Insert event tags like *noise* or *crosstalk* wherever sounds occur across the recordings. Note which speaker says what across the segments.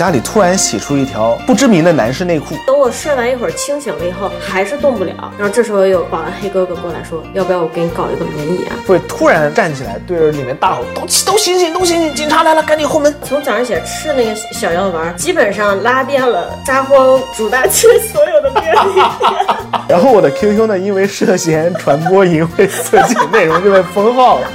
Speaker 1: 家里突然洗出一条不知名的男士内裤。
Speaker 2: 等我睡完一会儿清醒了以后，还是动不了。然后这时候有保安黑哥哥过来说：“要不要我给你搞一个轮椅啊
Speaker 1: 会突然站起来，对着里面大吼：“都都醒醒，都醒醒！警察来了，赶紧后门！”？”
Speaker 2: 从早上起来吃那个小药丸，基本上拉遍了札幌主大街所有的便利店。*laughs*
Speaker 1: 然后我的 QQ 呢，因为涉嫌传播淫秽色情内容就被封号了。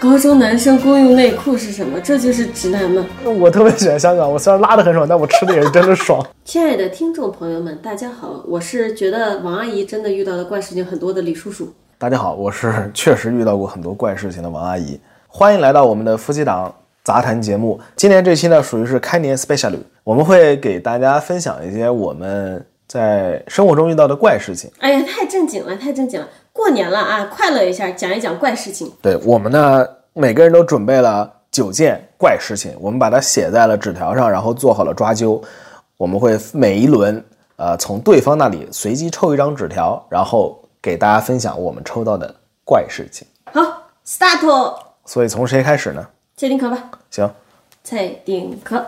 Speaker 2: 高中男生公用内裤是什么？这就是直男吗？
Speaker 1: 我特别喜欢香港，我虽然拉的很爽，但我吃的也是真的爽。*laughs*
Speaker 2: 亲爱的听众朋友们，大家好，我是觉得王阿姨真的遇到的怪事情很多的李叔叔。
Speaker 1: 大家好，我是确实遇到过很多怪事情的王阿姨，欢迎来到我们的夫妻档杂谈节目。今年这期呢，属于是开年 special，我们会给大家分享一些我们在生活中遇到的怪事情。
Speaker 2: 哎呀，太正经了，太正经了！过年了啊，快乐一下，讲一讲怪事情。
Speaker 1: 对我们呢，每个人都准备了九件怪事情，我们把它写在了纸条上，然后做好了抓阄。我们会每一轮，呃，从对方那里随机抽一张纸条，然后给大家分享我们抽到的怪事情。
Speaker 2: 好，start，
Speaker 1: 所以从谁开始呢？
Speaker 2: 蔡丁壳吧，
Speaker 1: 行，
Speaker 2: 蔡丁壳。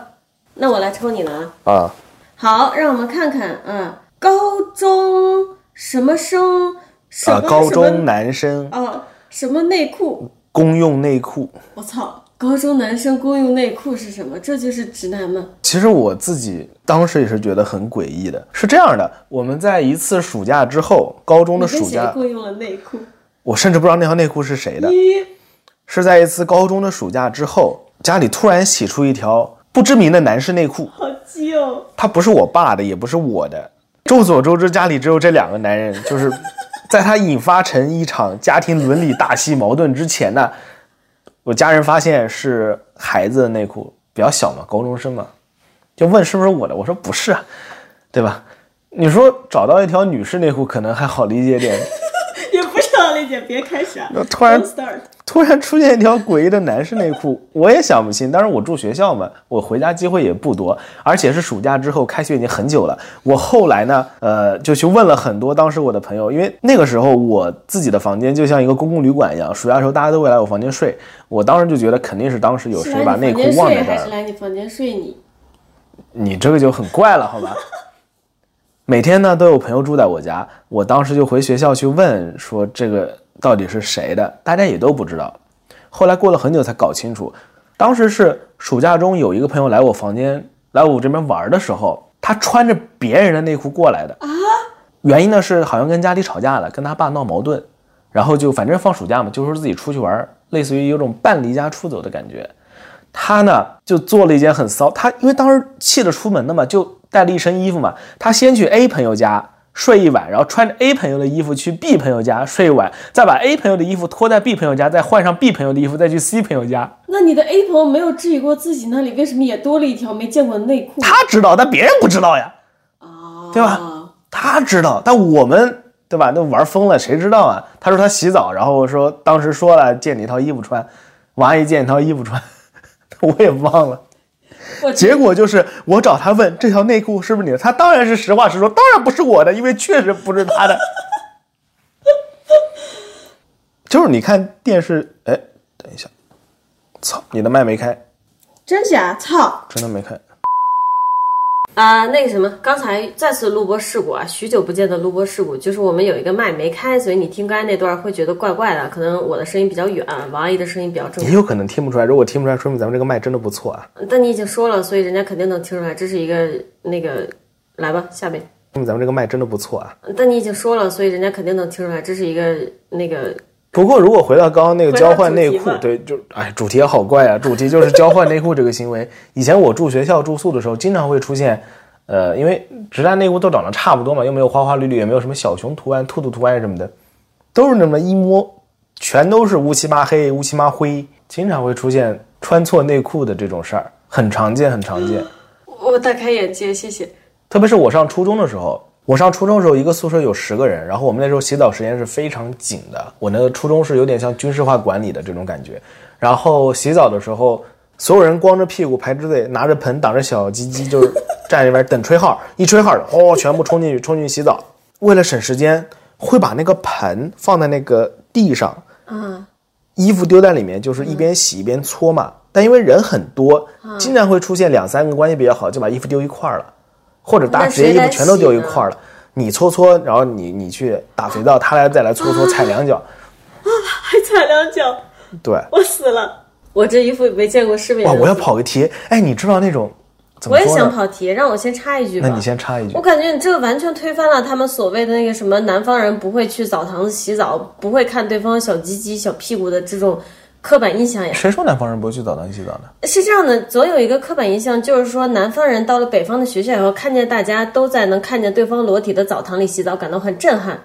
Speaker 2: 那我来抽你了啊。
Speaker 1: 啊，
Speaker 2: 好，让我们看看啊，高中什么生什么、
Speaker 1: 啊，高中男生
Speaker 2: 啊什么内裤？
Speaker 1: 公用内裤。
Speaker 2: 我操，高中男生公用内裤是什么？这就是直男吗？
Speaker 1: 其实我自己当时也是觉得很诡异的。是这样的，我们在一次暑假之后，高中的暑假，
Speaker 2: 共用了内裤？
Speaker 1: 我甚至不知道那条内裤是谁的。
Speaker 2: 咦，
Speaker 1: 是在一次高中的暑假之后，家里突然洗出一条不知名的男士内裤，
Speaker 2: 好基哦！
Speaker 1: 它不是我爸的，也不是我的。众所周知，家里只有这两个男人，就是 *laughs* 在他引发成一场家庭伦理大戏矛盾之前呢，我家人发现是孩子的内裤，比较小嘛，高中生嘛，就问是不是我的，我说不是啊，对吧？你说找到一条女士内裤可能还好理解点，
Speaker 2: 也不是好理解，别开始啊！
Speaker 1: 突然
Speaker 2: start，
Speaker 1: 突然出现一条诡异的男士内裤，我也想不清。但是我住学校嘛，我回家机会也不多，而且是暑假之后，开学已经很久了。我后来呢，呃，就去问了很多当时我的朋友，因为那个时候我自己的房间就像一个公共旅馆一样，暑假的时候大家都会来我房间睡。我当时就觉得肯定是当时有谁把内裤忘在这儿了。
Speaker 2: 还是来你房间睡你？
Speaker 1: 你这个就很怪了，好吧？*laughs* 每天呢都有朋友住在我家，我当时就回学校去问，说这个到底是谁的，大家也都不知道。后来过了很久才搞清楚，当时是暑假中有一个朋友来我房间来我这边玩的时候，他穿着别人的内裤过来的啊。原因呢是好像跟家里吵架了，跟他爸闹矛盾，然后就反正放暑假嘛，就说自己出去玩，类似于有种半离家出走的感觉。他呢就做了一件很骚，他因为当时气得出门的嘛，就带了一身衣服嘛。他先去 A 朋友家睡一晚，然后穿着 A 朋友的衣服去 B 朋友家睡一晚，再把 A 朋友的衣服脱在 B 朋友家，再换上 B 朋友的衣服，再去 C 朋友家。
Speaker 2: 那你的 A 朋友没有质疑过自己那里为什么也多了一条没见过的内裤？
Speaker 1: 他知道，但别人不知道呀，
Speaker 2: 啊，
Speaker 1: 对吧？他知道，但我们对吧？那玩疯了，谁知道啊？他说他洗澡，然后说当时说了借你一套衣服穿，王阿姨借你一套衣服穿，*laughs* 我也忘了。
Speaker 2: 我
Speaker 1: 结果就是我找他问这条内裤是不是你的，他当然是实话实说，当然不是我的，因为确实不是他的。*laughs* 就是你看电视，哎，等一下，操，你的麦没开，
Speaker 2: 真假？操！
Speaker 1: 真的没开。
Speaker 2: 啊、那个什么，刚才再次录播事故啊，许久不见的录播事故，就是我们有一个麦没开，所以你听刚才那段会觉得怪怪的，可能我的声音比较远，王阿姨的声音比较正
Speaker 1: 也有可能听不出来，如果听不出来，说明咱们这个麦真的不错啊。
Speaker 2: 但你已经说了，所以人家肯定能听出来，这是一个那个，来吧，下面。
Speaker 1: 说明咱们这个麦真的不错啊。
Speaker 2: 但你已经说了，所以人家肯定能听出来，这是一个那个。
Speaker 1: 不过，如果回到刚刚那个交换内裤对，就哎，主题也好怪啊！主题就是交换内裤这个行为。*laughs* 以前我住学校住宿的时候，经常会出现，呃，因为直男内裤都长得差不多嘛，又没有花花绿绿，也没有什么小熊图案、兔兔图案什么的，都是那么一摸，全都是乌漆嘛黑、乌漆嘛灰，经常会出现穿错内裤的这种事儿，很常见，很常见。
Speaker 2: 我大开眼界，谢谢。
Speaker 1: 特别是我上初中的时候，我上初中的时候，一个宿舍有十个人，然后我们那时候洗澡时间是非常紧的。我那个初中是有点像军事化管理的这种感觉。然后洗澡的时候，所有人光着屁股排着队，拿着盆挡着小鸡鸡，就是站里边等吹号，一吹号，哦，全部冲进去，冲进去洗澡。为了省时间，会把那个盆放在那个地上，
Speaker 2: 嗯，
Speaker 1: 衣服丢在里面，就是一边洗一边搓嘛。但因为人很多，经常会出现两三个关系比较好，就把衣服丢一块儿了，或者大家直接衣服全都丢一块儿了。你搓搓，然后你你去打肥皂，他来再来搓搓，踩两脚，啊 *laughs*
Speaker 2: 还踩两脚，
Speaker 1: 对，
Speaker 2: 我死了。我这衣服没见过世面的。
Speaker 1: 哇！我要跑个题，哎，你知道那种
Speaker 2: 我也？想跑题，让我先插一句吧。
Speaker 1: 那你先插一句
Speaker 2: 我，感觉你这个完全推翻了他们所谓的那个什么南方人不会去澡堂子洗澡，不会看对方小鸡鸡、小屁股的这种刻板印象呀。
Speaker 1: 谁说南方人不会去澡堂洗澡的？
Speaker 2: 是这样的，总有一个刻板印象，就是说南方人到了北方的学校以后，看见大家都在能看见对方裸体的澡堂里洗澡，感到很震撼。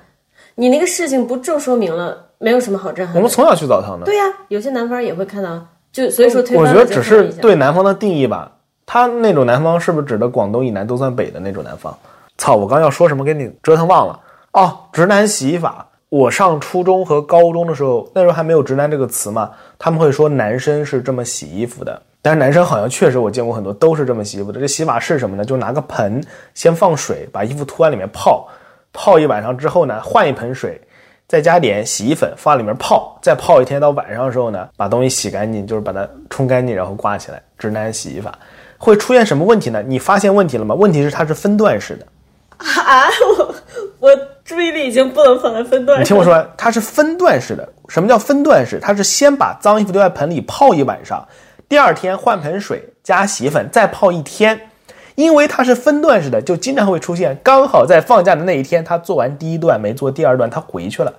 Speaker 2: 你那个事情不正说明了没有什么好震撼？
Speaker 1: 我们从小去澡堂的。
Speaker 2: 对呀、有些南方人也会看到，就所以说推
Speaker 1: 我觉得只是。对南方的定义吧。他那种南方是不是指的广东以南都算北的那种南方？操！我刚要说什么，给你折腾忘了。哦，直男洗衣法。我上初中和高中的时候，那时候还没有“直男”这个词嘛，他们会说男生是这么洗衣服的。但是男生好像确实我见过很多都是这么洗衣服的。这洗法是什么呢？就拿个盆，先放水，把衣服拖在里面泡，泡一晚上之后呢，换一盆水，再加点洗衣粉放里面泡，再泡一天到晚上的时候呢，把东西洗干净，就是把它冲干净，然后挂起来。直男洗衣法会出现什么问题呢？你发现问题了吗？问题是它是分段式的。*laughs*
Speaker 2: 啊，我我注意力已经不能放在分段上。
Speaker 1: 你听我说完，它是分段式的。什么叫分段式？它是先把脏衣服丢在盆里泡一晚上，第二天换盆水加洗衣粉再泡一天。因为它是分段式的，就经常会出现刚好在放假的那一天，他做完第一段没做第二段，他回去了。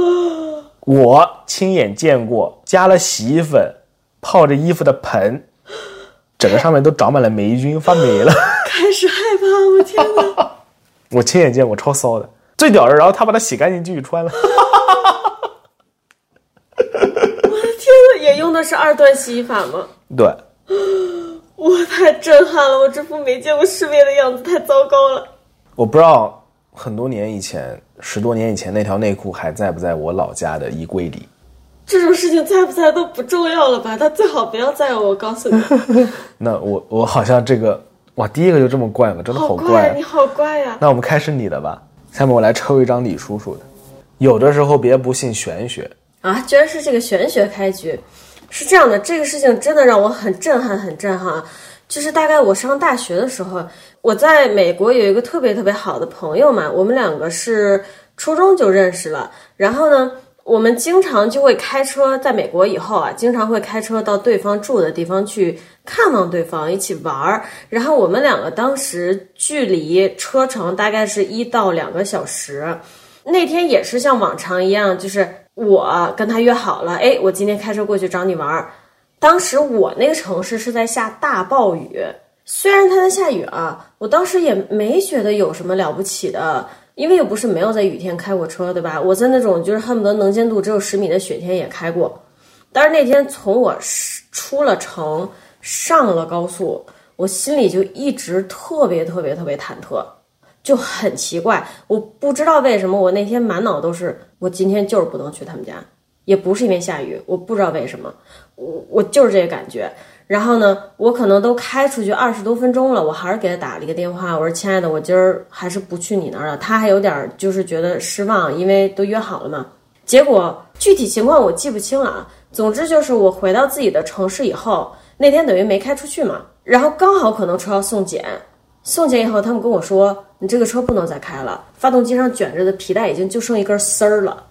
Speaker 1: *gasps* 我亲眼见过加了洗衣粉泡着衣服的盆，整个上面都长满了霉菌，发霉了。*laughs*
Speaker 2: 开始害怕，我天哪！
Speaker 1: 我亲眼见过，超骚的，最屌的。然后他把它洗干净继续穿了。*laughs*
Speaker 2: 我的天呐，也用的是二段洗衣法吗？
Speaker 1: 对，
Speaker 2: 我太震撼了！我这副没见过世面的样子太糟糕了。
Speaker 1: 我不知道很多年以前，十多年以前那条内裤还在不在我老家的衣柜里。
Speaker 2: 这种事情在不在都不重要了吧？他最好不要在我，我告诉你，*laughs*
Speaker 1: 那我我好像这个哇，第一个就这么怪吗，真的
Speaker 2: 好
Speaker 1: 怪啊。
Speaker 2: 你好怪呀、
Speaker 1: 那我们开始你的吧。下面我来抽一张李叔叔的。有的时候别不信玄学，
Speaker 2: 啊！居然是这个玄学开局，是这样的，这个事情真的让我很震撼，很震撼啊。就是大概我上大学的时候，我在美国有一个特别特别好的朋友嘛，我们两个是初中就认识了，然后呢。我们经常就会开车，在美国以后啊，经常会开车到对方住的地方去看望对方，一起玩儿。然后我们两个当时距离车程大概是一到两个小时。那天也是像往常一样，就是我跟他约好了，哎，我今天开车过去找你玩儿。当时我那个城市是在下大暴雨，虽然它在下雨啊，我当时也没觉得有什么了不起的。因为又不是没有在雨天开过车，对吧？我在那种就是恨不得能见度只有十米的雪天也开过。但是那天从我出了城，上了高速，我心里就一直特别特别特别忐忑，就很奇怪。我不知道为什么，我那天满脑都是我今天就是不能去他们家，也不是因为下雨，我不知道为什么，我我就是这个感觉。然后呢，我可能都开出去二十多分钟了，我还是给他打了一个电话，我说：“亲爱的，我今儿还是不去你那儿了。”他还有点就是觉得失望，因为都约好了嘛。结果具体情况我记不清了啊。总之就是我回到自己的城市以后，那天等于没开出去嘛，然后刚好可能车要送检，送检以后他们跟我说：“你这个车不能再开了，发动机上卷着的皮带已经就剩一根丝儿了。”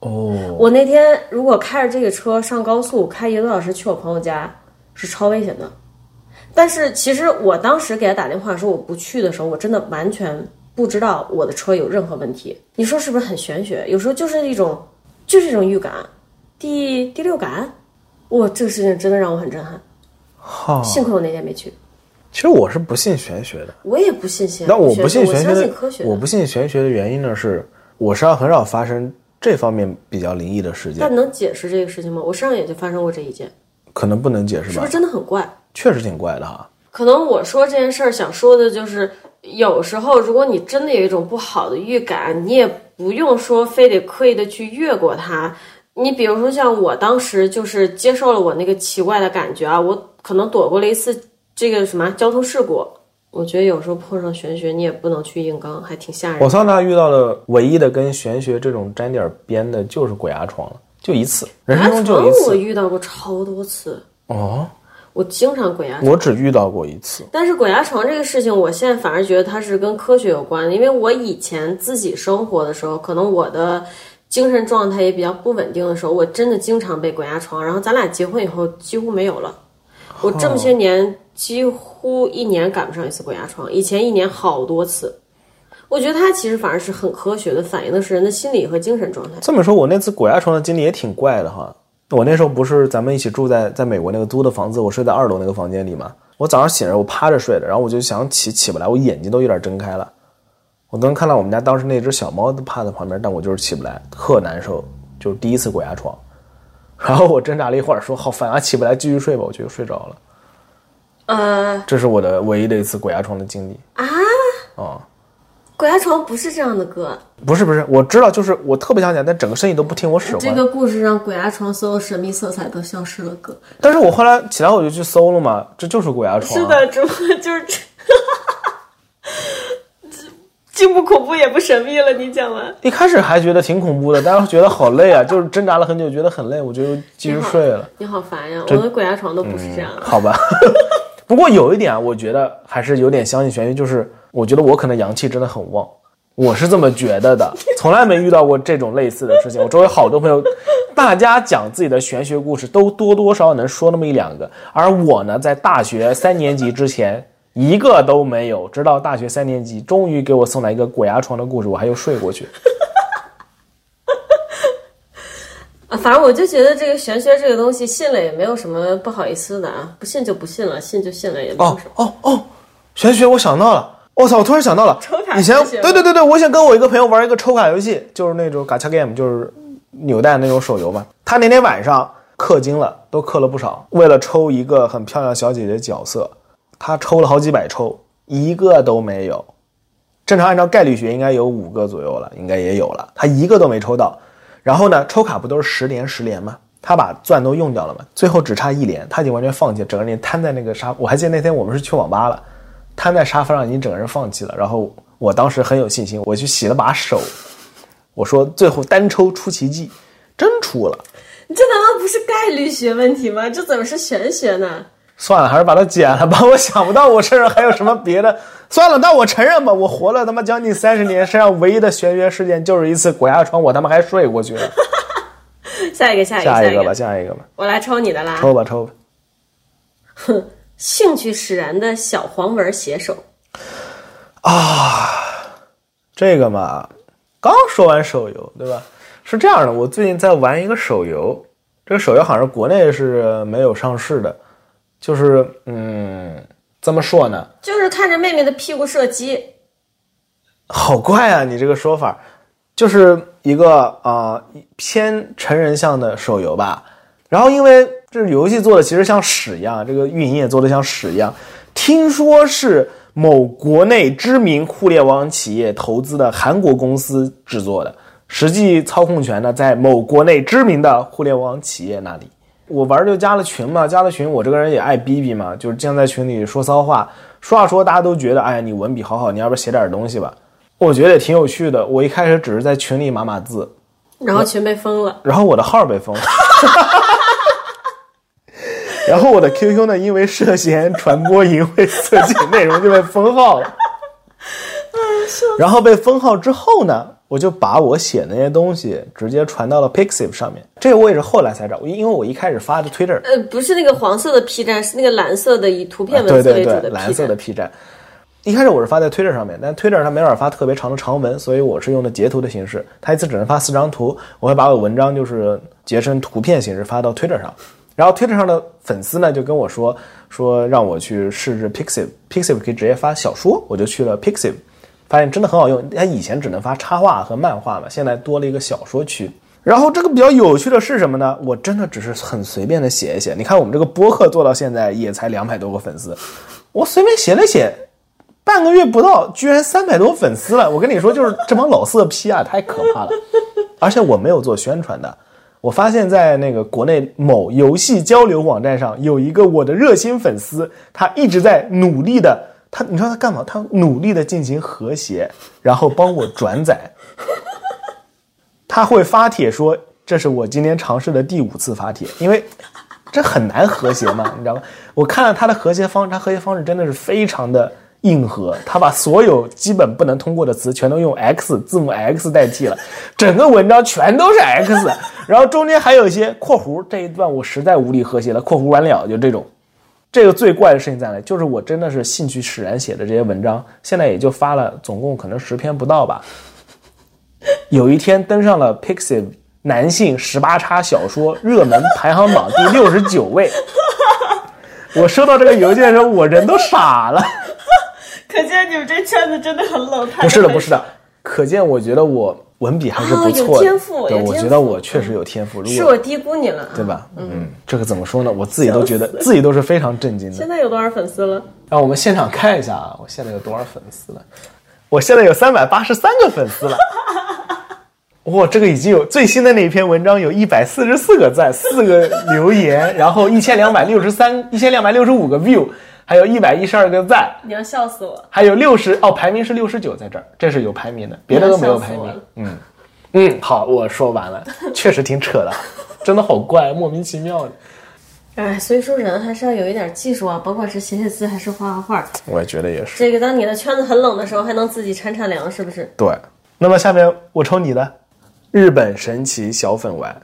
Speaker 1: 哦，
Speaker 2: 我那天如果开着这个车上高速，开一个多小时去我朋友家。是超危险的，但是其实我当时给他打电话说我不去的时候，我真的完全不知道我的车有任何问题。你说是不是很玄学？有时候就是一种，就是一种预感，第第六感。哇，这个事情真的让我很震撼。
Speaker 1: 哈，
Speaker 2: 幸亏我那天没去。
Speaker 1: 其实我是不信玄学的，
Speaker 2: 我也不信玄。
Speaker 1: 但我不信
Speaker 2: 玄
Speaker 1: 玄学。
Speaker 2: 我
Speaker 1: 不信玄学的原因呢是，我身上很少发生这方面比较灵异的事件，
Speaker 2: 但能解释这个事情吗？我身上也就发生过这一件，
Speaker 1: 可能不能解释吧
Speaker 2: 是不是？真的很怪？
Speaker 1: 确实挺怪的哈。
Speaker 2: 可能我说这件事儿想说的就是，有时候如果你真的有一种不好的预感，你也不用说非得刻意的去越过它。你比如说像我当时就是接受了我那个奇怪的感觉啊，我可能躲过了一次这个什么交通事故。我觉得有时候碰上玄学，你也不能去硬刚，还挺吓人
Speaker 1: 我。桑塔遇到的唯一的跟玄学这种沾点边的，就是鬼压床了，就一次，人生中就一
Speaker 2: 我。遇到过超多次，
Speaker 1: 哦，
Speaker 2: 我经常鬼压床。
Speaker 1: 我只遇到过一次。
Speaker 2: 但是鬼压床这个事情，我现在反而觉得它是跟科学有关的，因为我以前自己生活的时候，可能我的精神状态也比较不稳定的时候，我真的经常被鬼压床。然后咱俩结婚以后几乎没有了，我这么些年几乎一年赶不上一次鬼压床，以前一年好多次。我觉得它其实反而是很科学的，反映的是人的心理和精神状态。
Speaker 1: 这么说，我那次鬼压床的经历也挺怪的哈。我那时候不是咱们一起住在在美国那个租的房子，我睡在二楼那个房间里嘛。我早上醒着，我趴着睡的，然后我就想起起不来，我眼睛都有点睁开了。我能看到我们家当时那只小猫都趴在旁边，但我就是起不来，特难受，就是第一次鬼压床。*laughs* 然后我挣扎了一会儿，说好烦啊，起不来，继续睡吧，我就睡着了。
Speaker 2: 呃
Speaker 1: 这是我的唯一的一次鬼压床的经历。
Speaker 2: 啊，
Speaker 1: 哦，
Speaker 2: 鬼压床不是这样的歌。
Speaker 1: 不是不是，我知道，就是我特别想讲，但整个声音都不听我使唤。
Speaker 2: 这个故事让鬼压床所有神秘色彩都消失了，哥。
Speaker 1: 但是我后来起来我就去搜了嘛，这就是鬼压床。
Speaker 2: 是。的，只不过就是这，既不恐怖也不神秘了。你讲完，
Speaker 1: 一开始还觉得挺恐怖的，但是觉得好累啊，就是挣扎了很久，觉得很累，我就继续睡了。
Speaker 2: 你好烦呀！我的鬼压床都不是这样的。
Speaker 1: 好吧，*laughs* 不过有一点啊，我觉得还是有点相信玄学，就是我觉得我可能阳气真的很旺，我是这么觉得的，从来没遇到过这种类似的事情。我周围好多朋友，大家讲自己的玄学故事，都多多少少能说那么一两个，而我呢，在大学三年级之前一个都没有，直到大学三年级，终于给我送来一个鬼压床的故事，我还又睡过去。
Speaker 2: 啊，反正我就觉得这个玄学这个东西，信了也没有什么不好意思的啊，不信就不信了，信就信了，也没有
Speaker 1: 哦
Speaker 2: 什么。
Speaker 1: 哦哦，玄学，我想到了，我操，我突然想到了，
Speaker 2: 抽卡
Speaker 1: 以前对对对对，我想跟我一个朋友玩一个抽卡游戏，就是那种 gacha game，就是扭蛋那种手游嘛。他那天晚上氪金了，都氪了不少，为了抽一个很漂亮小姐姐角色，他抽了好几百抽，一个都没有。正常按照概率学，应该有五个左右了，应该也有了，他一个都没抽到。然后呢，抽卡不都是十连十连吗？他把钻都用掉了嘛，最后只差一连，他已经完全放弃了，整个人瘫在那个沙。我还记得那天我们是去网吧了，瘫在沙发上，已经整个人放弃了。然后我当时很有信心，我去洗了把手，我说最后单抽出奇迹，真出了。
Speaker 2: 这难道不是概率学问题吗？这怎么是玄学呢？
Speaker 1: 算了，还是把它剪了吧。*laughs* 我想不到我身上还有什么别的。算了，那我承认吧，我活了他妈将近三十年，身上唯一的玄学事件就是一次鬼压床，我他妈还睡过去了。*laughs*
Speaker 2: 下一个，下一个，
Speaker 1: 下一个吧，下一个吧，
Speaker 2: 我来抽你的啦。
Speaker 1: 抽吧抽吧。*laughs*
Speaker 2: 兴趣使然的小黄文写手啊，
Speaker 1: 这个嘛，刚说完手游，对吧？是这样的，我最近在玩一个手游，这个手游好像是国内是没有上市的，就是嗯，怎么说呢？
Speaker 2: 就是看着妹妹的屁股射击。
Speaker 1: 好怪啊，你这个说法，就是一个啊、偏成人向的手游吧。然后因为这个游戏做的其实像屎一样，这个运营也做的像屎一样。听说是某国内知名互联网企业投资的韩国公司制作的，实际操控权呢在某国内知名的互联网企业那里。我玩就加了群嘛，加了群，我这个人也爱逼逼嘛，就是经常在群里说骚话，说话说大家都觉得，哎呀，你文笔好好，你要不写点东西吧？我觉得也挺有趣的。我一开始只是在群里码码字，
Speaker 2: 然后群被封了，
Speaker 1: 然后我的号被封了，*laughs* 然后我的 QQ 呢，因为涉嫌传播淫秽色情内容就被封号了。然后被封号之后呢，我就把我写的那些东西直接传到了 Pixiv 上面。这个我也是后来才知道，因为我一开始发的 Twitter，
Speaker 2: 呃，不是那个黄色的 P 站，是那个蓝色的以图片文字为主的
Speaker 1: 蓝色的。P 站。一开始我是发在 Twitter 上面，但 Twitter 它没法发特别长的长文，所以我是用的截图的形式。它一次只能发四张图，我会把我的文章就是截成图片形式发到 Twitter 上。然后 Twitter 上的粉丝呢就跟我说说让我去试试 Pixiv，Pixiv 可以直接发小说，我就去了 Pixiv，发现真的很好用。它以前只能发插画和漫画嘛，现在多了一个小说区。然后这个比较有趣的是什么呢？我真的只是很随便的写一写。你看我们这个播客做到现在也才两百多个粉丝，我随便写了写，半个月不到，居然三百多粉丝了。我跟你说，就是这帮老色批啊，太可怕了。而且我没有做宣传的，我发现在那个国内某游戏交流网站上有一个我的热心粉丝，他一直在努力的，他你知道他干嘛？他努力的进行和谐，然后帮我转载。他会发帖说这是我今天尝试的第五次发帖，因为这很难和谐嘛，你知道吗？我看了他的和谐方，他和谐方式真的是非常的硬核，他把所有基本不能通过的词全都用 X 字母 X 代替了，整个文章全都是 X，然后中间还有一些括弧，这一段我实在无力和谐了，括弧完了就这种。这个最怪的事情在哪？就是我真的是兴趣使然写的这些文章，现在也就发了总共可能十篇不到吧。有一天登上了 Pixiv 男性十八叉小说热门排行榜第六十九位。我收到这个邮件的时候，我人都傻了。
Speaker 2: 可见你们这圈子真的很冷。
Speaker 1: 不是的，不是的，可见我觉得我文笔还是不错的。
Speaker 2: 有天赋，
Speaker 1: 对，我觉得我确实有天赋。
Speaker 2: 如果是我低估你了，
Speaker 1: 对吧？嗯，这个怎么说呢？我自己都觉得自己都是非常震惊的。
Speaker 2: 现在有多少粉丝了？
Speaker 1: 让我们现场看一下啊！我现在有多少粉丝了？我现在有三百八十三个粉丝了。*laughs* 哇，这个已经有最新的那一篇文章有一百四十四个赞，四个留言，然后一千两百六十三，一千两百六十五个 view，还有一百一十二个赞。
Speaker 2: 你要笑死我！
Speaker 1: 还有六十哦，排名是六十九，在这儿，这是有排名的，别的都没有排名。嗯嗯，好，我说完了，确实挺扯的，真的好怪，莫名其妙的。
Speaker 2: 哎，所以说人还是要有一点技术啊，甭管是写写字还是画画画。
Speaker 1: 我也觉得也是。
Speaker 2: 这个当你的圈子很冷的时候，还能自己铲铲凉，是不是？
Speaker 1: 对。那么下面我抽你的。日本神奇小粉丸，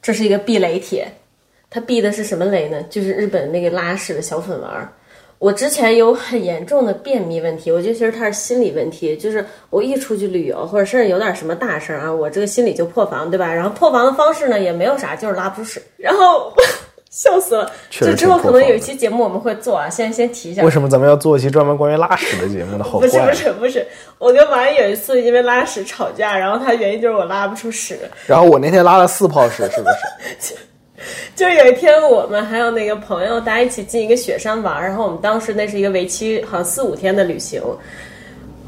Speaker 2: 这是一个避雷帖，它避的是什么雷呢？就是日本那个拉屎的小粉丸。我之前有很严重的便秘问题，我觉得其实它是心理问题，就是我一出去旅游或者甚至有点什么大事啊，我这个心里就破防，对吧？然后破防的方式呢也没有啥，就是拉不出屎，然后。*laughs* 笑死了！就之后可能有一期节目我们会做啊，先先提一下。
Speaker 1: 为什么咱们要做一期专门关于拉屎的节目呢？好 *laughs*
Speaker 2: 不是不是不是，我跟王毅有一次因为拉屎吵架，然后他原因就是我拉不出屎。
Speaker 1: 然后我那天拉了四泡屎，是不是？*laughs* *laughs*
Speaker 2: 就有一天我们还有那个朋友，大家一起进一个雪山玩，然后我们当时那是一个为期好像四五天的旅行，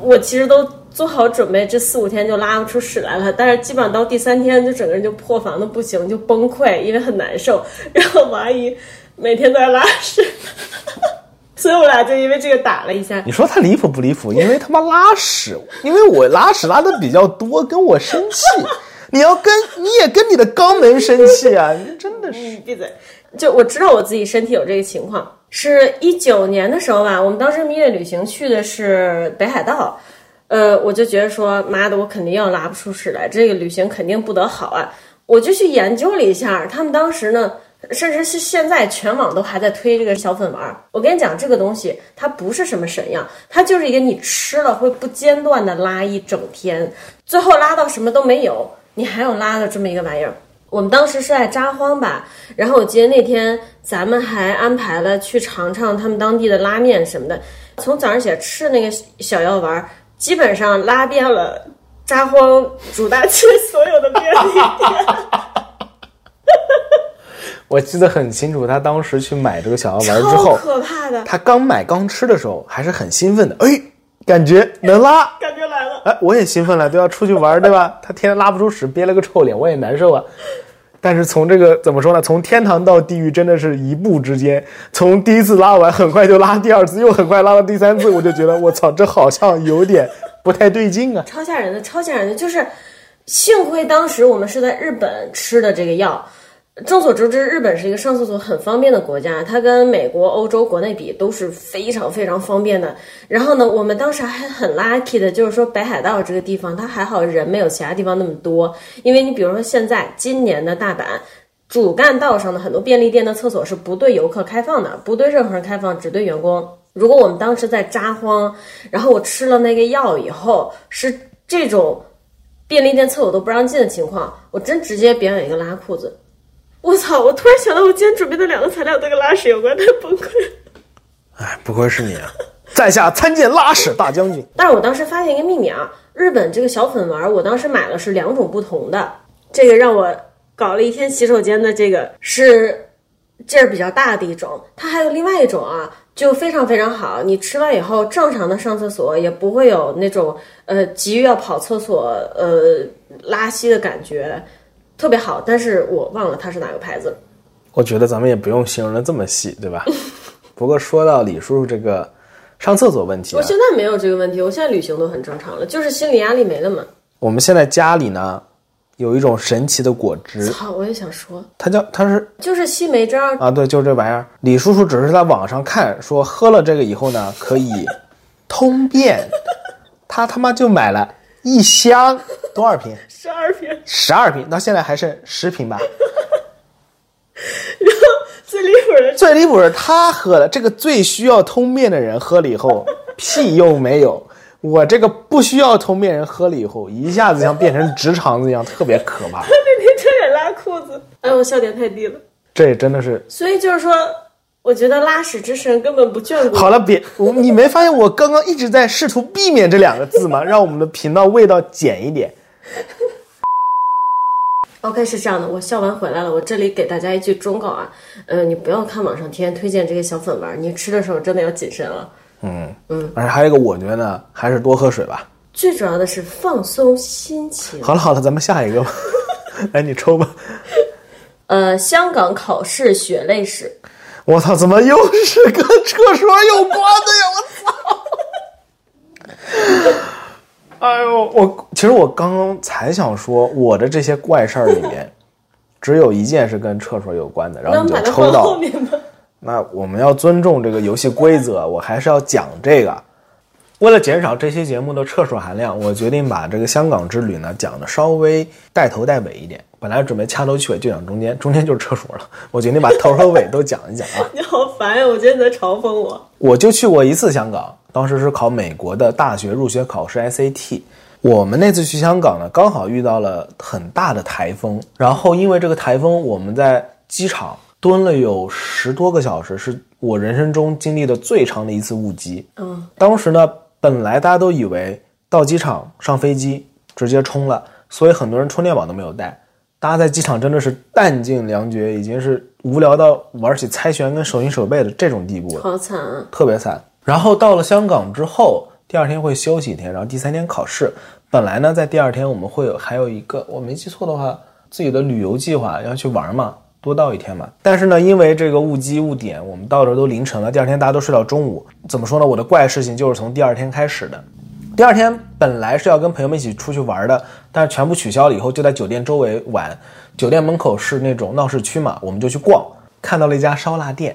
Speaker 2: 我其实都。做好准备，这四五天就拉不出屎来了。但是基本上到第三天，就整个人就破防的不行，就崩溃，因为很难受。*laughs* 然后王阿姨每天都在拉屎，所以我俩就因为这个打了一下。
Speaker 1: 你说他离谱不离谱？因为他妈拉屎，因为我拉屎拉的比较多，跟我生气。你要跟你也跟你的肛门生气啊！*laughs* 你真的是
Speaker 2: 闭嘴。就我知道我自己身体有这个情况，是一九年的时候吧。我们当时蜜月旅行去的是北海道。呃，我就觉得说，妈的，我肯定要拉不出屎来，这个旅行肯定不得好啊！我就去研究了一下，他们当时呢，甚至是现在全网都还在推这个小粉丸。我跟你讲，这个东西它不是什么神药，它就是一个你吃了会不间断的拉一整天，最后拉到什么都没有，你还有拉的这么一个玩意儿。我们当时是在札幌吧，然后我记得那天咱们还安排了去尝尝他们当地的拉面什么的，从早上起来吃那个小药丸。基本上拉遍了札幌主大区所有的便利店。*laughs*
Speaker 1: 我记得很清楚，他当时去买这个小药丸之后，
Speaker 2: 可怕的。
Speaker 1: 他刚买刚吃的时候还是很兴奋的，哎，感觉能拉，
Speaker 2: 感觉来了。
Speaker 1: 哎，我也兴奋了，都要出去玩，对吧？*laughs* 他天天拉不出屎，憋了个臭脸，我也难受啊。但是从这个怎么说呢？从天堂到地狱真的是一步之间。从第一次拉完，很快就拉第二次，又很快拉到第三次，我就觉得我操，这好像有点不太对劲啊！
Speaker 2: 超吓人的，超吓人的，就是幸亏当时我们是在日本吃的这个药。众所周知，日本是一个上厕所很方便的国家，它跟美国、欧洲国内比都是非常非常方便的。然后呢，我们当时还很 lucky 的，就是说北海道这个地方，它还好人没有其他地方那么多。因为你比如说现在今年的大阪主干道上的很多便利店的厕所是不对游客开放的，不对任何人开放，只对员工。如果我们当时在札幌，然后我吃了那个药以后是这种便利店厕所都不让进的情况，我真直接表演一个拉裤子。我操！我突然想到，我今天准备的两个材料都跟拉屎有关，太崩溃。
Speaker 1: 哎，不愧是你啊，在下参见拉屎大将军。
Speaker 2: 但是我当时发现一个秘密啊，日本这个小粉丸，我当时买了是两种不同的。这个让我搞了一天洗手间的这个是劲儿比较大的一种，它还有另外一种啊，就非常非常好。你吃完以后正常的上厕所，也不会有那种呃急于要跑厕所呃拉稀的感觉。特别好，但是我忘了它是哪个牌子。
Speaker 1: 我觉得咱们也不用形容的这么细，对吧？*laughs* 不过说到李叔叔这个上厕所问题，
Speaker 2: 我现在没有这个问题，我现在旅行都很正常了，就是心理压力没了嘛。
Speaker 1: 我们现在家里呢，有一种神奇的果汁，
Speaker 2: 操，我也想说，
Speaker 1: 它叫它是
Speaker 2: 就是西梅汁儿，
Speaker 1: 啊，对，就是这玩意儿。李叔叔只是在网上看说喝了这个以后呢，可以通便，他他妈就买了一箱，多少瓶？
Speaker 2: 十二瓶。
Speaker 1: 十二瓶，到现在还剩十瓶吧。*laughs*
Speaker 2: 然后最离谱的，
Speaker 1: 最离谱是他喝了，这个最需要通便的人喝了以后屁用没有，我这个不需要通便人喝了以后，一下子像变成直肠子一样，特别可怕。
Speaker 2: 那天差点拉裤子，哎，我笑点太低了。
Speaker 1: 这真的是
Speaker 2: 所以就是说，我觉得拉屎之神根本不眷顾。
Speaker 1: 好了，别你没发现我刚刚一直在试图避免这两个字吗？让我们的频道味道减一点。*laughs*
Speaker 2: OK，是这样的，我笑完回来了，我这里给大家一句忠告啊，呃，你不要看网上天天推荐这些小粉丸，你吃的时候真的要谨慎了。
Speaker 1: 嗯嗯而且还有一个，我觉得，还是多喝水吧。
Speaker 2: 最主要的是放松心情。
Speaker 1: 好了好了，咱们下一个吧。*laughs* 来，你抽吧。
Speaker 2: 呃，香港考试血泪史，
Speaker 1: 我操，怎么又是跟厕所有关的呀？我操！*laughs* 哎呦，我其实我刚刚才想说，我的这些怪事儿里面，*laughs* 只有一件是跟厕所有关的，然后你就抽到。那我们要尊重这个游戏规则，我还是要讲这个。为了减少这期节目的厕所含量，我决定把这个香港之旅呢讲的稍微带头带尾一点。本来准备掐头去尾就讲中间，中间就是厕所了。我决定把头和尾都讲一讲啊。*laughs*
Speaker 2: 你好烦呀！我觉得你在嘲讽我。
Speaker 1: 我就去过一次香港，当时是考美国的大学入学考试 SAT。我们那次去香港呢，刚好遇到了很大的台风，然后因为这个台风，我们在机场蹲了有十多个小时，是我人生中经历的最长的一次误机。
Speaker 2: 嗯，
Speaker 1: 当时呢，本来大家都以为到机场上飞机直接冲了，所以很多人充电宝都没有带。大家在机场真的是弹尽粮绝，已经是无聊到玩起猜拳跟手心手背的这种地步了。
Speaker 2: 好惨啊！
Speaker 1: 特别惨。然后到了香港之后，第二天会休息一天，然后第三天考试。本来呢，在第二天我们会有还有一个，我没记错的话，自己的旅游计划要去玩嘛，多到一天嘛。但是呢，因为这个误机误点，我们到这都凌晨了，第二天大家都睡到中午。怎么说呢？我的怪事情就是从第二天开始的。第二天本来是要跟朋友们一起出去玩的，但是全部取消了以后，就在酒店周围玩。酒店门口是那种闹市区嘛，我们就去逛，看到了一家烧腊店。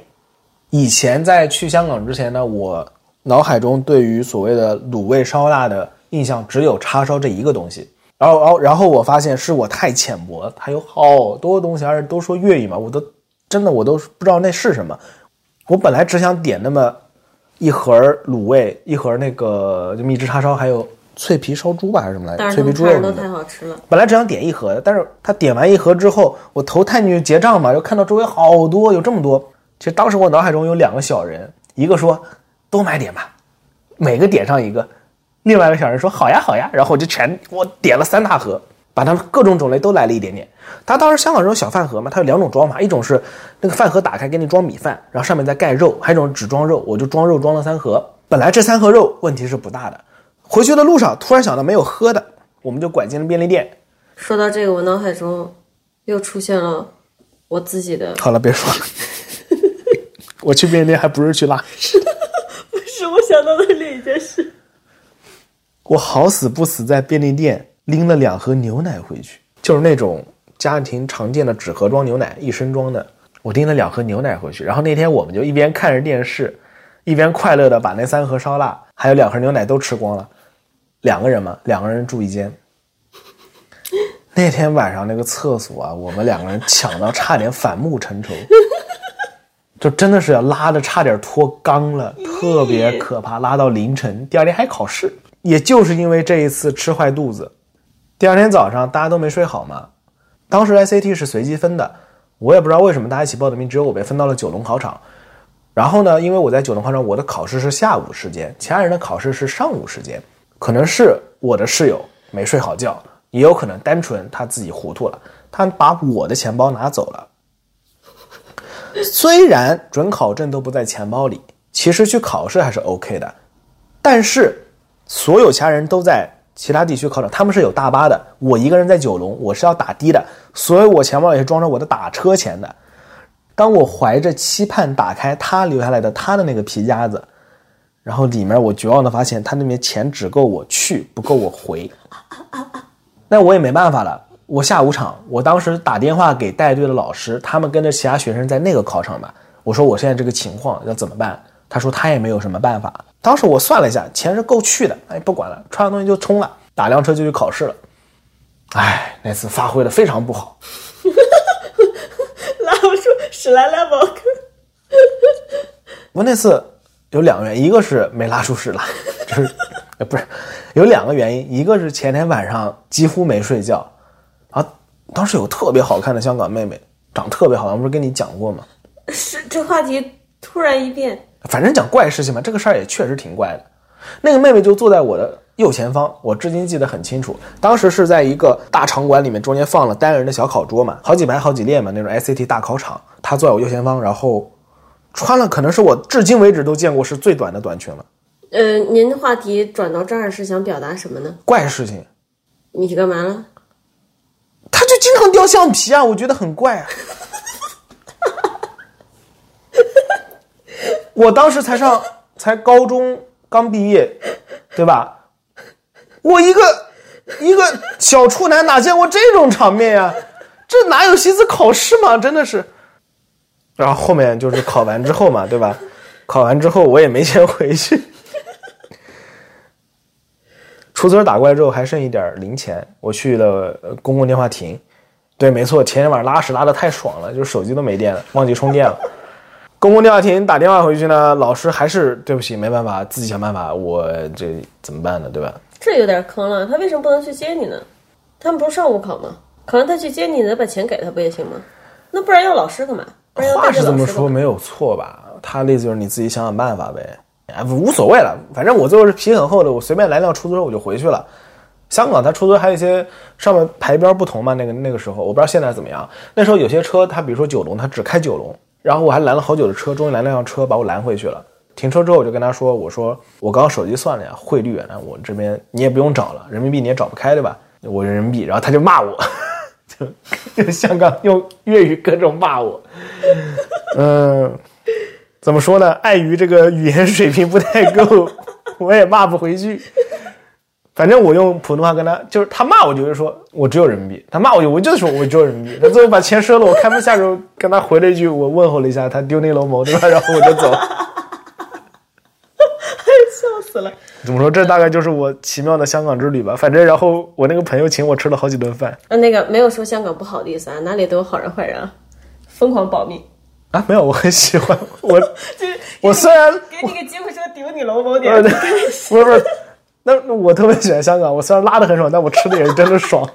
Speaker 1: 以前在去香港之前呢，我脑海中对于所谓的卤味烧腊的印象只有叉烧这一个东西。然后，然后，然后我发现是我太浅薄了，它有好多东西，而且都说粤语嘛，我都真的我都不知道那是什么。我本来只想点那么一盒卤味，一盒那个就蜜汁叉烧，还有脆皮烧猪吧，还是什么来着？脆皮猪肉
Speaker 2: 都太好吃了。
Speaker 1: 本来只想点一盒的，但是他点完一盒之后，我头探进去结账嘛，就看到周围好多，有这么多。其实当时我脑海中有两个小人，一个说多买点吧，每个点上一个；另外一个小人说好呀好呀，然后我就全我点了三大盒，把它们各种种类都来了一点点。他当时香港这种小饭盒嘛，它有两种装法，一种是那个饭盒打开给你装米饭，然后上面再盖肉；还有一种只装肉，我就装肉装了三盒。本来这三盒肉问题是不大的，回去的路上突然想到没有喝的，我们就拐进了便利店。
Speaker 2: 说到这个，我脑海中又出现了我自己的，
Speaker 1: 好了，别说了。*laughs* 我去便利店还不是去拉屎，
Speaker 2: 是我想到的另一件事。
Speaker 1: 我好死不死在便利店拎了两盒牛奶回去，就是那种家庭常见的纸盒装牛奶，一升装的。我拎了两盒牛奶回去，然后那天我们就一边看着电视，一边快乐的把那三盒烧腊还有两盒牛奶都吃光了。两个人嘛，两个人住一间。那天晚上那个厕所啊，我们两个人抢到差点反目成仇。就真的是要拉的差点脱肛了，特别可怕，拉到凌晨，第二天还考试。也就是因为这一次吃坏肚子，第二天早上大家都没睡好嘛。当时 SAT 是随机分的，我也不知道为什么大家一起报的名，只有我被分到了九龙考场。然后呢，因为我在九龙考场，我的考试是下午时间，其他人的考试是上午时间。可能是我的室友没睡好觉，也有可能单纯他自己糊涂了，他把我的钱包拿走了。虽然准考证都不在钱包里，其实去考试还是 OK 的，但是所有其他人都在其他地区考场，他们是有大巴的，我一个人在九龙，我是要打的的，所以我钱包也是装着我的打车钱的。当我怀着期盼打开他留下来的他的那个皮夹子，然后里面我绝望的发现，他那边钱只够我去，不够我回。那我也没办法了，我下午场，我当时打电话给带队的老师，他们跟着其他学生在那个考场嘛。我说我现在这个情况要怎么办？他说他也没有什么办法。当时我算了一下，钱是够去的，哎，不管了，穿上东西就冲了，打辆车就去考试了。哎，那次发挥的非常不好。*laughs*
Speaker 2: 拉不出屎来拉宝坑。
Speaker 1: 我那次有两个原因，一个是没拉出屎来，*laughs* 就是呃不是有两个原因，一个是前天晚上几乎没睡觉啊。当时有特别好看的香港妹妹，长特别好看，不是跟你讲过吗？
Speaker 2: 是这话题突然一变，
Speaker 1: 反正讲怪事情嘛，这个事儿也确实挺怪的。那个妹妹就坐在我的右前方，我至今记得很清楚。当时是在一个大场馆里面，中间放了单人的小烤桌嘛，好几排好几列嘛，那种 SAT 大考场。她坐在我右前方，然后穿了可能是我至今为止都见过是最短的短裙了。
Speaker 2: 呃，您的话题转到这儿是想表达什么呢？
Speaker 1: 怪事情，
Speaker 2: 你干嘛了？
Speaker 1: 她就经常掉橡皮啊，我觉得很怪啊。我当时才上才高中刚毕业，对吧？我一个一个小处男哪见过这种场面呀？这哪有心思考试嘛？真的是。然后后面就是考完之后嘛，对吧？考完之后我也没钱回去，出租车打过来之后还剩一点零钱，我去了公共电话亭。对，没错，前天晚上拉屎拉的太爽了，就是手机都没电了，忘记充电了。公共电话亭打电话回去呢，老师还是对不起，没办法，自己想办法。我这怎么办呢？对吧？
Speaker 2: 这有点坑了，他为什么不能去接你呢？他们不是上午考吗？考完他去接你，再把钱给他不也行吗？那不然要老师干嘛？
Speaker 1: 话是这么说，没有错吧？他的意思就是你自己想想办法呗。哎，无所谓了，反正我最后是皮很厚的，我随便来辆出租车我就回去了。香港它出租车还有一些上面牌标不同嘛，那个那个时候我不知道现在怎么样。那时候有些车它比如说九龙，它只开九龙，然后我还拦了好久的车，终于拦了辆车把我拦回去了。停车之后我就跟他说：“我说我刚刚手机算了呀，汇率啊，我这边你也不用找了，人民币你也找不开对吧？我人民币。”然后他就骂我，*laughs* 就就香港用粤语各种骂我。*laughs* 嗯，怎么说呢？碍于这个语言水平不太够，我也骂不回去。反正我用普通话跟他，就是他骂我就会说我只有人民币，他骂我就我就说我只有人民币。他最后把钱收了，我开门下手跟他回了一句，我问候了一下他丢那楼毛对吧？然后我就走。
Speaker 2: 笑死了。
Speaker 1: 怎么说？这大概就是我奇妙的香港之旅吧。反正然后我那个朋友请我吃了好几顿饭
Speaker 2: 啊，那个没有说香港不好的意思啊，哪里都有好人坏人啊，疯狂保密。
Speaker 1: 啊，没有，我很喜欢我。*laughs*
Speaker 2: 就是
Speaker 1: 我虽然
Speaker 2: 给你个机会说丢你楼某点
Speaker 1: 呃，，对不是不是，那那我特别喜欢香港。我虽然拉的很爽，但我吃的也是真的爽。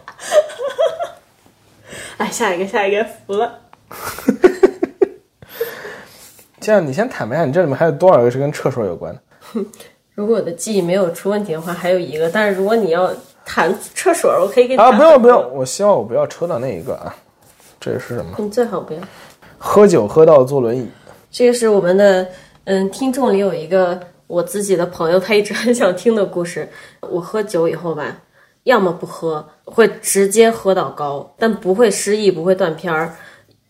Speaker 1: *laughs*
Speaker 2: 哎，下一个下一个服了。*laughs*
Speaker 1: 这样，你先坦白一下，你这里面还有多少个是跟厕所有关的？*laughs*
Speaker 2: 如果我的记忆没有出问题的话，还有一个。但是如果你要谈厕所，我可以给你
Speaker 1: 啊，不用不用，，我希望我不要抽到那一个啊。这是什么？
Speaker 2: 你最好不要。
Speaker 1: 喝酒喝到坐轮椅。
Speaker 2: 这个是我们的嗯，听众里有一个我自己的朋友，他一直很想听的故事。我喝酒以后吧，要么不喝，会直接喝到高，但不会失忆，不会断片儿。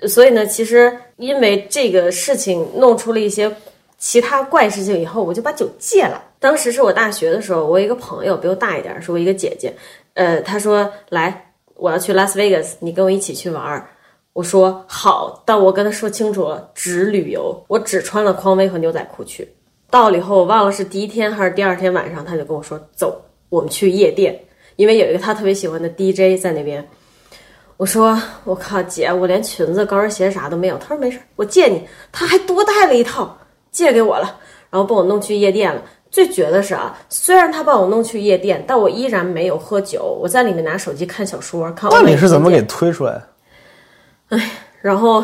Speaker 2: 所以呢，其实因为这个事情弄出了一些其他怪事情以后，我就把酒戒了。当时是我大学的时候，我一个朋友比我大一点，是我一个姐姐，呃，她说来，我要去拉斯维加斯，你跟我一起去玩儿。我说好，但我跟他说清楚了，只旅游，我只穿了匡威和牛仔裤去。到了以后，我忘了是第一天还是第二天晚上，他就跟我说走，我们去夜店，因为有一个他特别喜欢的 DJ 在那边。我说我靠姐，我连裙子、高跟鞋啥都没有。他说没事，我借你。他还多带了一套，借给我了，然后把我弄去夜店了。最绝的是啊，虽然他把我弄去夜店，但我依然没有喝酒，我在里面拿手机看小说，看。
Speaker 1: 那你是怎么给推出来的？
Speaker 2: 然后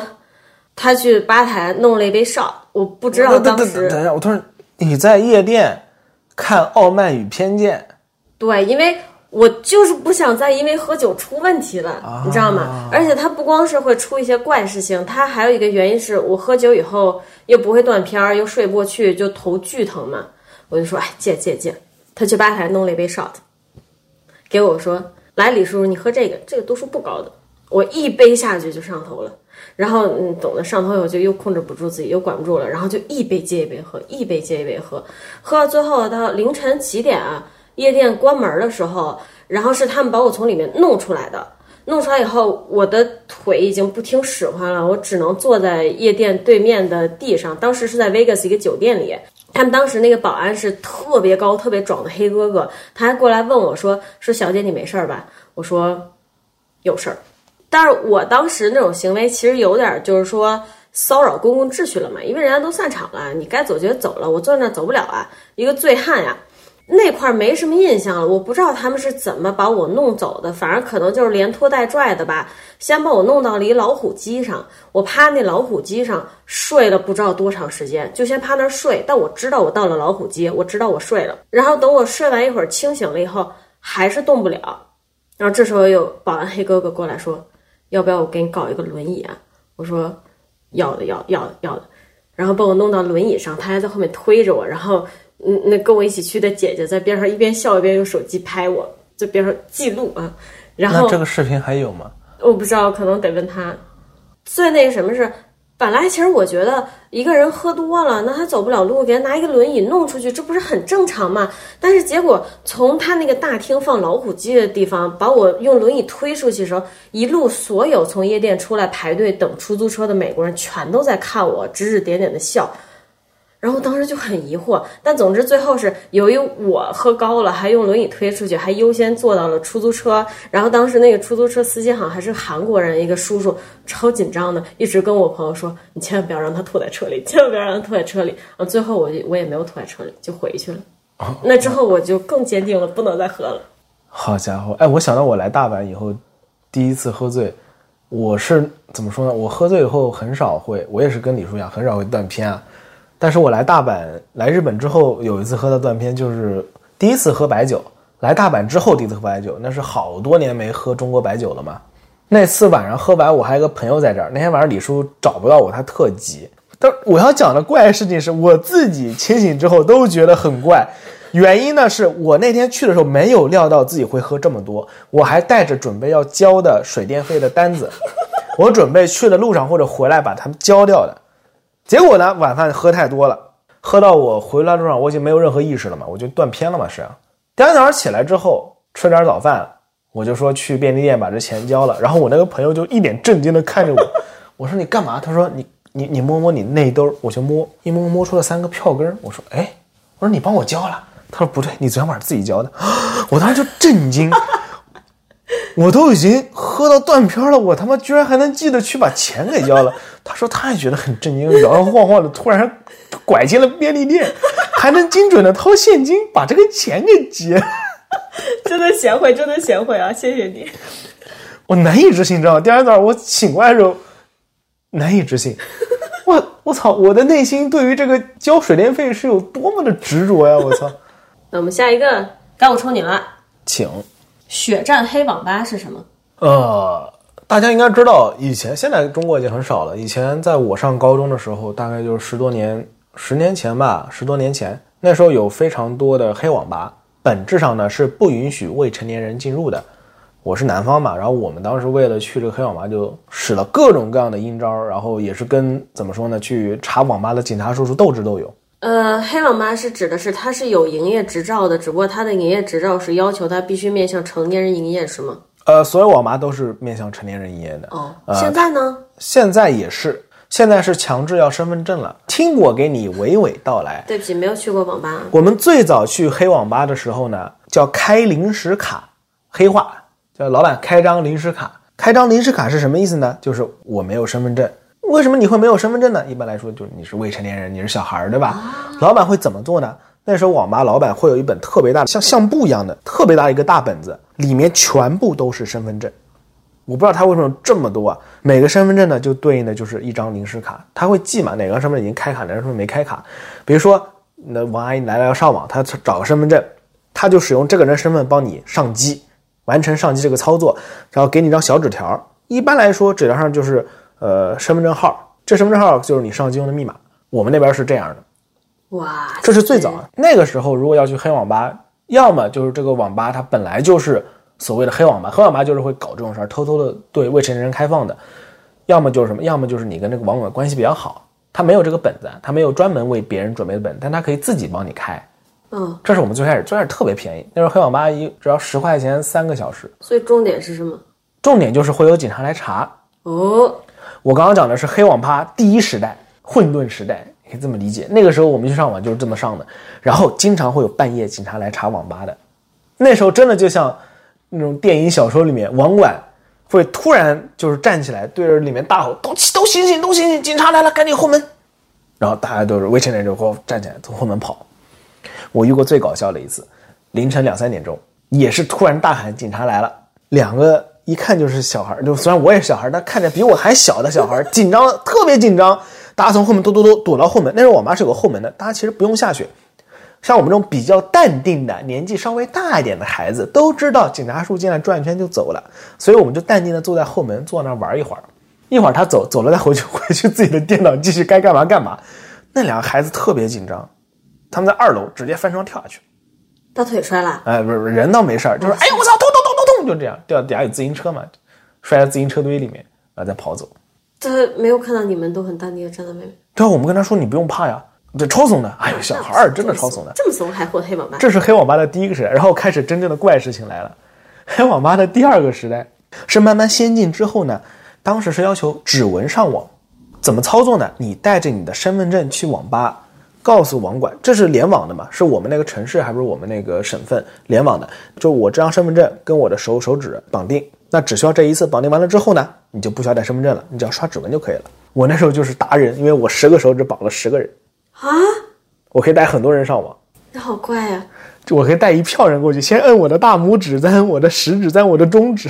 Speaker 2: 他去吧台弄了一杯 shot，我不知道当时
Speaker 1: 等一下，我突然你在夜店看《傲慢与偏见
Speaker 2: 对，因为我就是不想再因为喝酒出问题了，你知道吗？而且他不光是会出一些怪事情，他还有一个原因是我喝酒以后又不会断片儿，又睡不过去，就头巨疼嘛。我就说，哎，借借借。他去吧台弄了一杯 shot，给我说，来，李叔叔，你喝这个，这个度数不高的。我一杯下去就上头了，然后嗯，懂得上头以后就又控制不住自己，又管不住了，然后就一杯接一杯喝，一杯接一杯喝，喝到最后到凌晨几点啊？夜店关门的时候，然后是他们把我从里面弄出来的。弄出来以后，我的腿已经不听使唤了，我只能坐在夜店对面的地上。当时是在 Vegas 一个酒店里，他们当时那个保安是特别高、特别壮的黑哥哥，他还过来问我说：“说小姐你没事儿吧？”我说：“有事儿。”但是我当时那种行为其实有点就是说骚扰公共秩序了嘛，因为人家都散场了，你该走就走了，我坐那走不了啊，一个醉汉呀。那块没什么印象了，我不知道他们是怎么把我弄走的，反正可能就是连拖带拽的吧。先把我弄到了一老虎机上，我趴那老虎机上睡了不知道多长时间，就先趴那睡。但我知道我到了老虎机，我知道我睡了。然后等我睡完一会儿清醒了以后，还是动不了。然后这时候有保安黑哥哥过来说：“要不要我给你搞一个轮椅啊？”我说：“要的，要要要的。”然后把我弄到轮椅上，他还在后面推着我，然后。嗯，那跟我一起去的姐姐在边上一边笑一边用手机拍我，在边上记录啊。然后
Speaker 1: 这个视频还有吗？
Speaker 2: 我不知道，可能得问他。最那个什么是，本来其实我觉得一个人喝多了，那他走不了路，给他拿一个轮椅弄出去，这不是很正常吗？但是结果从他那个大厅放老虎机的地方把我用轮椅推出去的时候，一路所有从夜店出来排队等出租车的美国人全都在看我，指指点点的笑。然后当时就很疑惑，但总之最后是由于我喝高了，还用轮椅推出去，还优先坐到了出租车。然后当时那个出租车司机好像还是韩国人，一个叔叔，超紧张的，一直跟我朋友说：“你千万不要让他吐在车里，千万不要让他吐在车里。”啊，最后我我也没有吐在车里，就回去了。那之后我就更坚定了，不能再喝了。
Speaker 1: 好家伙，哎，我想到我来大阪以后，第一次喝醉，我是怎么说呢？我喝醉以后很少会，我也是跟李叔一样，很少会断片啊。但是我来大阪、来日本之后，有一次喝的断片，就是第一次喝白酒。来大阪之后第一次喝白酒，那是好多年没喝中国白酒了嘛。那次晚上喝完，我还有个朋友在这儿。那天晚上李叔找不到我，他特急。但我要讲的怪事情是我自己清醒之后都觉得很怪。原因呢，是我那天去的时候没有料到自己会喝这么多，我还带着准备要交的水电费的单子，我准备去的路上或者回来把它们交掉的。结果呢？晚饭喝太多了，喝到我回来路上，我已经没有任何意识了嘛，我就断片了嘛。是啊，第二天早上起来之后，吃点早饭，我就说去便利店把这钱交了。然后我那个朋友就一脸震惊的看着我，*laughs* 我说你干嘛？他说你你你摸摸你内兜，我就摸一摸摸出了三个票根。我说哎，我说你帮我交了。他说不对，你昨天晚上自己交的。我当时就震惊。我都已经喝到断片了，我他妈居然还能记得去把钱给交了。*laughs* 他说他也觉得很震惊，摇摇晃晃的突然拐进了便利店，还能精准的掏现金把这个钱给结。*laughs*
Speaker 2: 真的贤惠，真的贤惠啊！谢谢你。*laughs*
Speaker 1: 我难以置信，你知道吗？第二天早上我醒过来的时候，难以置信。我我操！我的内心对于这个交水电费是有多么的执着呀！我操。
Speaker 2: 那我们下一个该我抽你了，
Speaker 1: 请。
Speaker 2: 血战黑网吧是什么？
Speaker 1: 呃，大家应该知道，以前现在中国已经很少了。以前在我上高中的时候，大概就是十多年、十年前吧，十多年前，那时候有非常多的黑网吧，本质上呢是不允许未成年人进入的。我是南方嘛，然后我们当时为了去这个黑网吧，就使了各种各样的阴招，然后也是跟怎么说呢，去查网吧的警察叔叔斗智斗勇。
Speaker 2: 呃，黑网吧是指的是它是有营业执照的，只不过它的营业执照是要求它必须面向成年人营业，是吗？
Speaker 1: 呃，所有网吧都是面向成年人营业的。
Speaker 2: 哦，现在呢？
Speaker 1: 现在也是，现在是强制要身份证了。听我给你娓娓道来。
Speaker 2: 对不起，没有去过网吧。
Speaker 1: 我们最早去黑网吧的时候呢，叫开临时卡，黑话叫老板开张临时卡。开张临时卡是什么意思呢？就是我没有身份证。为什么你会没有身份证呢？一般来说，就是你是未成年人，你是小孩儿，对吧？老板会怎么做呢？那时候网吧老板会有一本特别大的，像相簿一样的特别大一个大本子，里面全部都是身份证。我不知道他为什么这么多啊？每个身份证呢，就对应的就是一张临时卡，他会记嘛？哪个身份证已经开卡，哪个身份证没开卡？比如说，那王阿姨来了要上网，他找个身份证，他就使用这个人身份帮你上机，完成上机这个操作，然后给你一张小纸条。一般来说，纸条上就是。呃，身份证号，这身份证号就是你上机用的密码。我们那边是这样的，
Speaker 2: 哇，
Speaker 1: 这是最早那个时候，如果要去黑网吧，要么就是这个网吧它本来就是所谓的黑网吧，黑网吧就是会搞这种事儿，偷偷的对未成年人开放的；要么就是什么，要么就是你跟这个网管关系比较好，他没有这个本子，他没有专门为别人准备的本，但他可以自己帮你开。
Speaker 2: 嗯，
Speaker 1: 这是我们最开始，最开始特别便宜，那时候黑网吧一只要十块钱三个小时。
Speaker 2: 所以重点是什么？
Speaker 1: 重点就是会有警察来查。
Speaker 2: 哦，
Speaker 1: 我刚刚讲的是黑网吧第一时代，混沌时代，可以这么理解。那个时候我们去上网就是这么上的，然后经常会有半夜警察来查网吧的。那时候真的就像那种电影小说里面，网管会突然就是站起来，对着里面大吼：“都都醒醒，都醒醒！警察来了，赶紧后门！”然后大家都是未成年人，给站起来从后门跑。我遇过最搞笑的一次，凌晨两三点钟，也是突然大喊：“警察来了！”两个一看就是小孩，就虽然我也是小孩，但看着比我还小的小孩，紧张了，特别紧张。大家从后面躲躲躲躲到后门，那时候我妈是有个后门的，大家其实不用下去。像我们这种比较淡定的、年纪稍微大一点的孩子，都知道警察叔进来转一圈就走了，所以我们就淡定的坐在后门，坐那儿玩一会儿。一会儿他走走了再回去，回去自己的电脑继续该干嘛干嘛。那两个孩子特别紧张，他们在二楼直接翻窗跳下去。
Speaker 2: 把腿摔了？
Speaker 1: 哎，不是，人倒没事儿，就是哎呦我操，咚就这样掉底下有自行车嘛，摔在自行车堆里面，然后再跑走。
Speaker 2: 他没有看到你们都很淡定的站在外面。
Speaker 1: 对啊，我们跟他说你不用怕呀，这超怂的。哎呦，小孩儿真的超怂的。
Speaker 2: 这么怂还混黑网吧？
Speaker 1: 这是黑网吧的第一个时代，然后开始真正的怪事情来了。黑网吧的第二个时代是慢慢先进之后呢，当时是要求指纹上网，怎么操作呢？你带着你的身份证去网吧，告诉网管，这是联网的嘛？是我们那个城市还不是我们那个省份联网的？就我这张身份证跟我的手手指绑定，那只需要这一次绑定完了之后呢，你就不需要带身份证了，你只要刷指纹就可以了。我那时候就是达人，因为我十个手指绑了十个人，
Speaker 2: 啊，
Speaker 1: 我可以带很多人上网。
Speaker 2: 你好怪呀、
Speaker 1: 就我可以带一票人过去，先摁我的大拇指，再摁我的食指，再摁我的中指。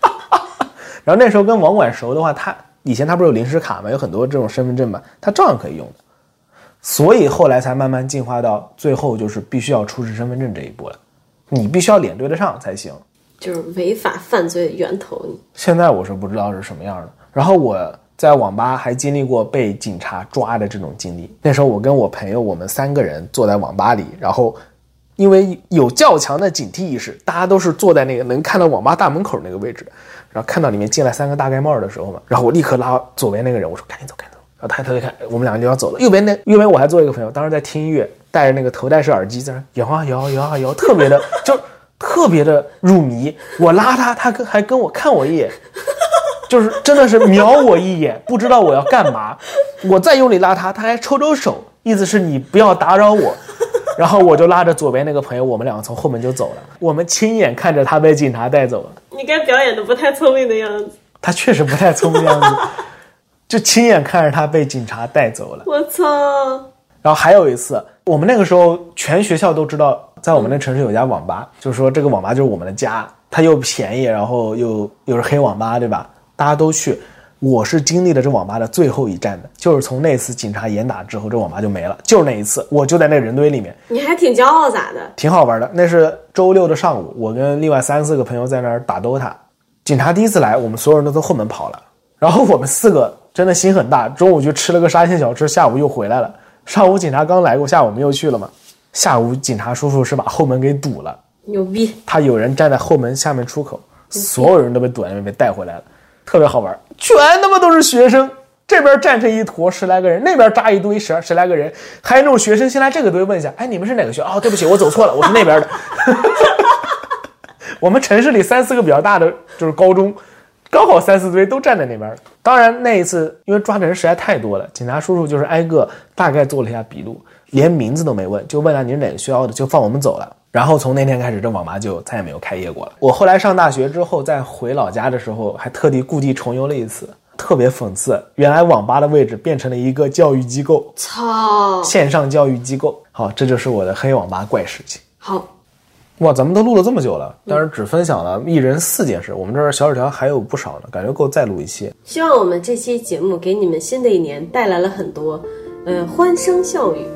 Speaker 1: *laughs* 然后那时候跟网管熟的话，他以前他不是有临时卡嘛，有很多这种身份证嘛，他照样可以用的。所以后来才慢慢进化到最后就是必须要出示身份证这一步了，你必须要脸对得上才行。
Speaker 2: 就是违法犯罪的源头。
Speaker 1: 现在我是不知道是什么样的。然后我在网吧还经历过被警察抓的这种经历。那时候我跟我朋友，我们三个人坐在网吧里，然后因为有较强的警惕意识，大家都是坐在那个能看到网吧大门口那个位置。然后看到里面进来三个大盖帽的时候嘛，然后我立刻拉左边那个人，我说赶紧走，赶紧走。然后他他就看我们两个就要走了。右边那右边我还坐一个朋友，当时在听音乐，戴着那个头戴式耳机在那摇啊摇摇啊摇，特别的 *laughs* 就特别的入迷。我拉他，他跟还跟我看我一眼，就是真的是瞄我一眼，不知道我要干嘛。我再用力拉他，他还抽抽手，意思是你不要打扰我。然后我就拉着左边那个朋友，我们两个从后门就走了。我们亲眼看着他被警察带走了。
Speaker 2: 你该表演的不太聪明的样子。
Speaker 1: 他确实不太聪明的样子，就亲眼看着他被警察带走了。
Speaker 2: 我操！
Speaker 1: 然后还有一次，我们那个时候全学校都知道，在我们那城市有家网吧，就是说这个网吧就是我们的家，它又便宜，然后又又是黑网吧，对吧？大家都去。我是经历了这网吧的最后一站的，就是从那次警察严打之后，这网吧就没了，就是那一次，我就在那人堆里面，
Speaker 2: 你还挺骄傲咋的？
Speaker 1: 挺好玩的。那是周六的上午，我跟另外三四个朋友在那儿打 DOTA，警察第一次来，我们所有人都从后门跑了，然后我们四个真的心很大，中午去吃了个沙县小吃，下午又回来了。上午警察刚来过，下午我们又去了嘛。下午警察叔叔是把后门给堵了，
Speaker 2: 牛逼！
Speaker 1: 他有人站在后门下面出口，所有人都被堵在那边被带回来了，特别好玩，全他妈都是学生。这边站成一坨十来个人，那边扎一堆十十来个人，还有那种学生先来这个堆问一下，哎，你们是哪个学校？哦，对不起，我走错了，我是那边的。*laughs* 我们城市里三四个比较大的就是高中，刚好三四堆都站在那边。当然那一次因为抓的人实在太多了，警察叔叔就是挨个大概做了一下笔录，连名字都没问，就问了你是哪个学校的，就放我们走了。然后从那天开始，这网吧就再也没有开业过了。我后来上大学之后，再回老家的时候，还特地故地重游了一次，特别讽刺。原来网吧的位置变成了一个教育机构，
Speaker 2: 操！
Speaker 1: 线上教育机构。好，这就是我的黑网吧怪事情。
Speaker 2: 好，
Speaker 1: 哇，咱们都录了这么久了，但是只分享了一人四件事，我们这儿小纸条还有不少呢，感觉够再录一期。
Speaker 2: 希望我们这期节目给你们新的一年带来了很多，呃，欢声笑语。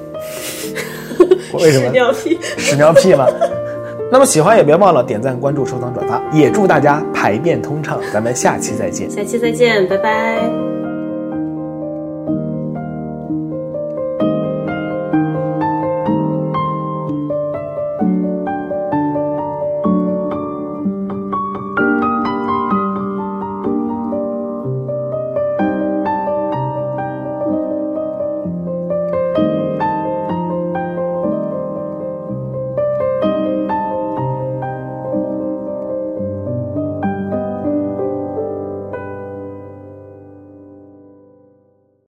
Speaker 2: *laughs*
Speaker 1: 为什么
Speaker 2: 屎尿屁。
Speaker 1: 屎尿屁嘛。*laughs* 那么喜欢也别忘了点赞、关注、收藏、转发，也祝大家排便通畅。咱们下期再见。
Speaker 2: 下期再见，拜拜。